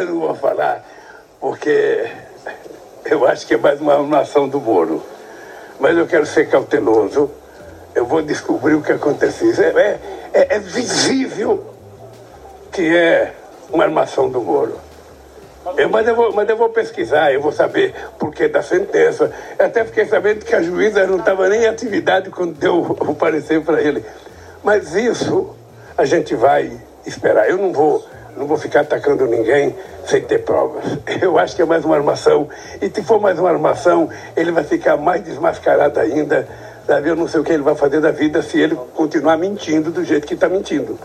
eu não vou falar, porque eu acho que é mais uma nação do Moro. Mas eu quero ser cauteloso. Eu vou descobrir o que aconteceu. É, é, é visível que é uma armação do Moro. Eu, mas, eu vou, mas eu vou pesquisar, eu vou saber por que da sentença. Eu até fiquei sabendo que a juíza não estava nem em atividade quando deu o parecer para ele. Mas isso a gente vai esperar. Eu não vou, não vou ficar atacando ninguém sem ter provas. Eu acho que é mais uma armação. E se for mais uma armação, ele vai ficar mais desmascarado ainda. Sabe? Eu não sei o que ele vai fazer da vida se ele continuar mentindo do jeito que está mentindo.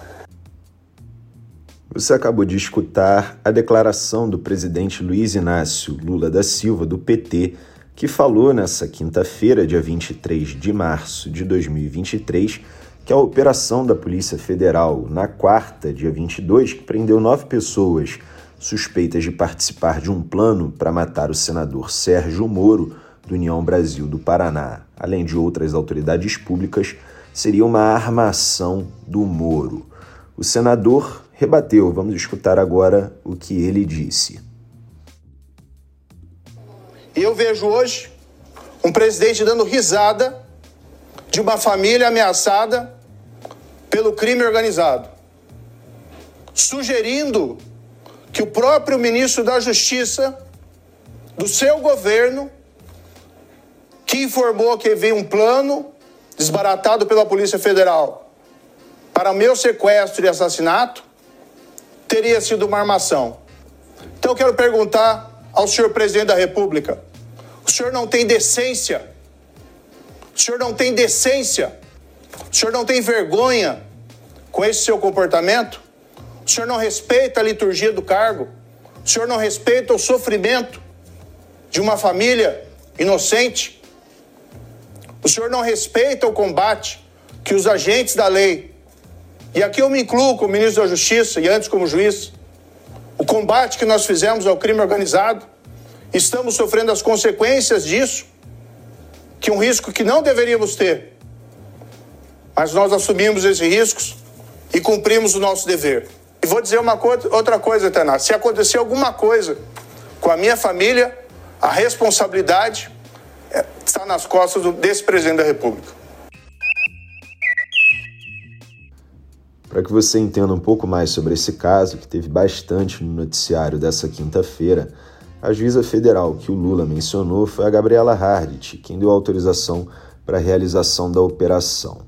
Você acabou de escutar a declaração do presidente Luiz Inácio Lula da Silva, do PT, que falou nessa quinta-feira, dia 23 de março de 2023, que a operação da Polícia Federal na quarta, dia 22, que prendeu nove pessoas suspeitas de participar de um plano para matar o senador Sérgio Moro, do União Brasil do Paraná, além de outras autoridades públicas, seria uma armação do Moro. O senador rebateu. Vamos escutar agora o que ele disse. Eu vejo hoje um presidente dando risada de uma família ameaçada pelo crime organizado, sugerindo que o próprio ministro da Justiça do seu governo, que informou que havia um plano desbaratado pela Polícia Federal para meu sequestro e assassinato, teria sido uma armação. Então eu quero perguntar ao senhor presidente da República: o senhor não tem decência? O senhor não tem decência? O senhor não tem vergonha com esse seu comportamento? O senhor não respeita a liturgia do cargo? O senhor não respeita o sofrimento de uma família inocente? O senhor não respeita o combate que os agentes da lei e aqui eu me incluo como ministro da Justiça e antes como juiz. O combate que nós fizemos ao crime organizado, estamos sofrendo as consequências disso, que um risco que não deveríamos ter. Mas nós assumimos esses riscos e cumprimos o nosso dever. E vou dizer uma co outra coisa, Tana. Se acontecer alguma coisa com a minha família, a responsabilidade é, está nas costas desse presidente da República. Para que você entenda um pouco mais sobre esse caso, que teve bastante no noticiário dessa quinta-feira, a juíza federal que o Lula mencionou foi a Gabriela Hardt, quem deu autorização para a realização da operação.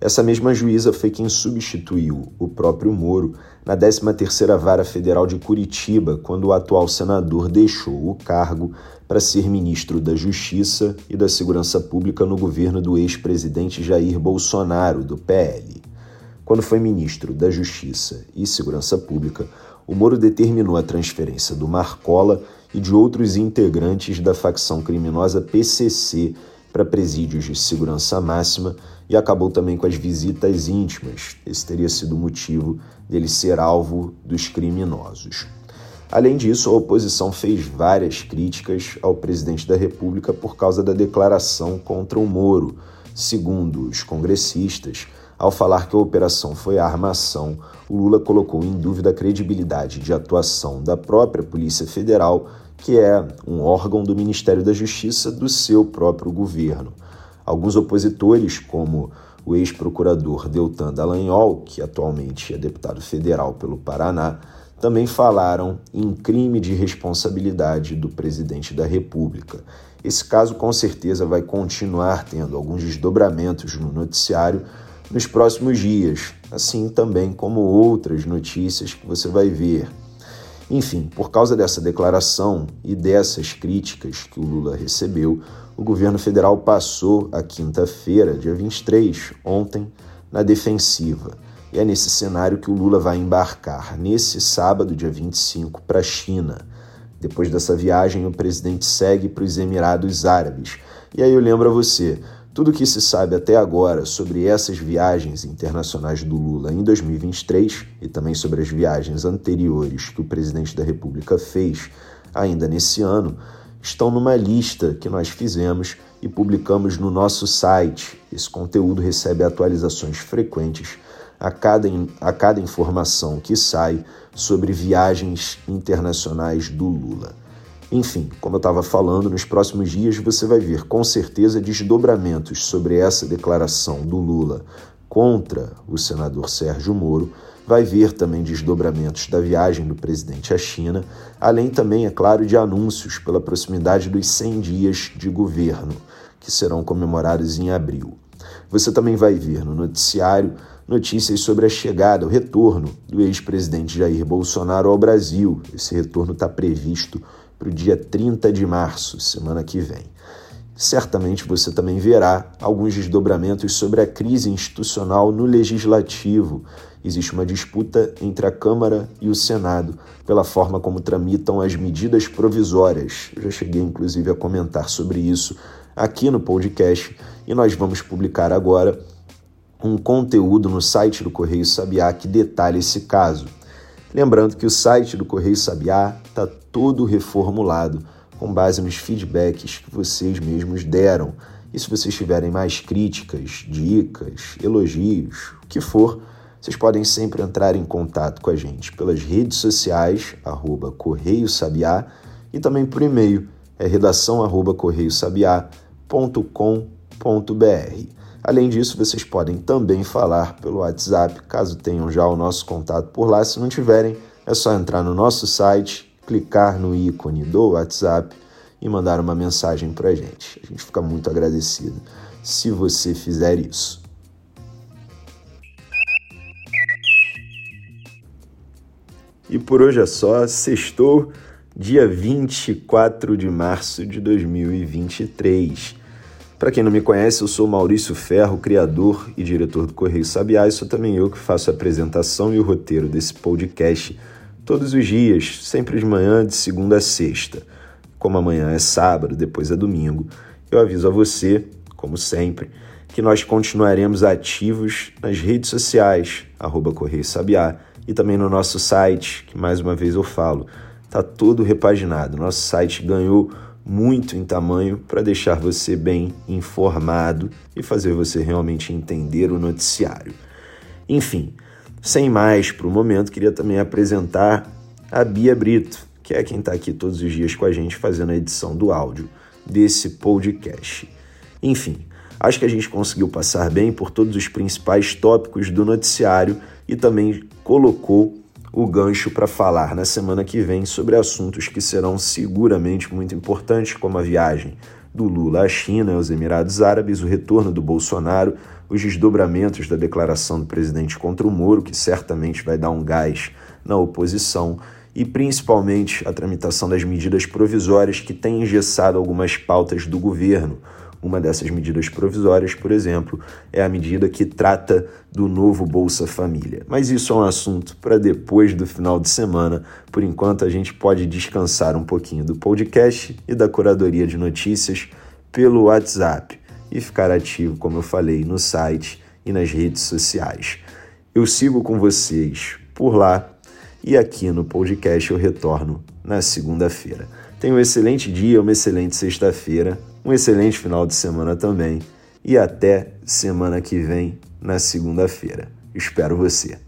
Essa mesma juíza foi quem substituiu o próprio Moro na 13ª Vara Federal de Curitiba, quando o atual senador deixou o cargo para ser ministro da Justiça e da Segurança Pública no governo do ex-presidente Jair Bolsonaro, do PL. Quando foi ministro da Justiça e Segurança Pública, o Moro determinou a transferência do Marcola e de outros integrantes da facção criminosa PCC para presídios de segurança máxima e acabou também com as visitas íntimas. Esse teria sido o motivo dele ser alvo dos criminosos. Além disso, a oposição fez várias críticas ao presidente da República por causa da declaração contra o Moro. Segundo os congressistas, ao falar que a operação foi a armação, o Lula colocou em dúvida a credibilidade de atuação da própria Polícia Federal, que é um órgão do Ministério da Justiça do seu próprio governo. Alguns opositores, como o ex-procurador Deltan Dallagnol, que atualmente é deputado federal pelo Paraná, também falaram em crime de responsabilidade do presidente da República. Esse caso com certeza vai continuar tendo alguns desdobramentos no noticiário, nos próximos dias, assim também como outras notícias que você vai ver. Enfim, por causa dessa declaração e dessas críticas que o Lula recebeu, o governo federal passou a quinta-feira, dia 23, ontem, na defensiva. E é nesse cenário que o Lula vai embarcar nesse sábado, dia 25, para a China. Depois dessa viagem, o presidente segue para os Emirados Árabes. E aí eu lembro a você, tudo o que se sabe até agora sobre essas viagens internacionais do Lula em 2023 e também sobre as viagens anteriores que o presidente da República fez ainda nesse ano estão numa lista que nós fizemos e publicamos no nosso site. Esse conteúdo recebe atualizações frequentes a cada, a cada informação que sai sobre viagens internacionais do Lula. Enfim, como eu estava falando, nos próximos dias você vai ver com certeza desdobramentos sobre essa declaração do Lula contra o senador Sérgio Moro, vai ver também desdobramentos da viagem do presidente à China, além também, é claro, de anúncios pela proximidade dos 100 dias de governo, que serão comemorados em abril. Você também vai ver no noticiário notícias sobre a chegada, o retorno do ex-presidente Jair Bolsonaro ao Brasil. Esse retorno está previsto para o dia 30 de março, semana que vem. Certamente você também verá alguns desdobramentos sobre a crise institucional no legislativo. Existe uma disputa entre a Câmara e o Senado pela forma como tramitam as medidas provisórias. Eu já cheguei, inclusive, a comentar sobre isso aqui no podcast e nós vamos publicar agora um conteúdo no site do Correio Sabiá que detalha esse caso. Lembrando que o site do Correio Sabiá está todo reformulado com base nos feedbacks que vocês mesmos deram. E se vocês tiverem mais críticas, dicas, elogios, o que for, vocês podem sempre entrar em contato com a gente pelas redes sociais, arroba Correio Sabiá, e também por e-mail, é redação arroba correiosabiá.com.br. Além disso, vocês podem também falar pelo WhatsApp, caso tenham já o nosso contato por lá. Se não tiverem, é só entrar no nosso site, clicar no ícone do WhatsApp e mandar uma mensagem para a gente. A gente fica muito agradecido se você fizer isso. E por hoje é só, sextou, dia 24 de março de 2023. Para quem não me conhece, eu sou Maurício Ferro, criador e diretor do Correio Sabiá, e sou também eu que faço a apresentação e o roteiro desse podcast todos os dias, sempre de manhã, de segunda a sexta. Como amanhã é sábado, depois é domingo, eu aviso a você, como sempre, que nós continuaremos ativos nas redes sociais, arroba Correio Sabiá, e também no nosso site, que mais uma vez eu falo, está todo repaginado. Nosso site ganhou muito em tamanho para deixar você bem informado e fazer você realmente entender o noticiário. Enfim, sem mais para o momento, queria também apresentar a Bia Brito, que é quem está aqui todos os dias com a gente fazendo a edição do áudio desse podcast. Enfim, acho que a gente conseguiu passar bem por todos os principais tópicos do noticiário e também colocou o gancho para falar na semana que vem sobre assuntos que serão seguramente muito importantes, como a viagem do Lula à China aos Emirados Árabes, o retorno do Bolsonaro, os desdobramentos da declaração do presidente contra o Moro, que certamente vai dar um gás na oposição, e principalmente a tramitação das medidas provisórias que têm engessado algumas pautas do governo uma dessas medidas provisórias, por exemplo, é a medida que trata do novo Bolsa Família. Mas isso é um assunto para depois do final de semana. Por enquanto, a gente pode descansar um pouquinho do podcast e da curadoria de notícias pelo WhatsApp e ficar ativo, como eu falei, no site e nas redes sociais. Eu sigo com vocês por lá e aqui no podcast eu retorno na segunda-feira. Tenha um excelente dia, uma excelente sexta-feira um excelente final de semana também e até semana que vem, na segunda-feira. Espero você.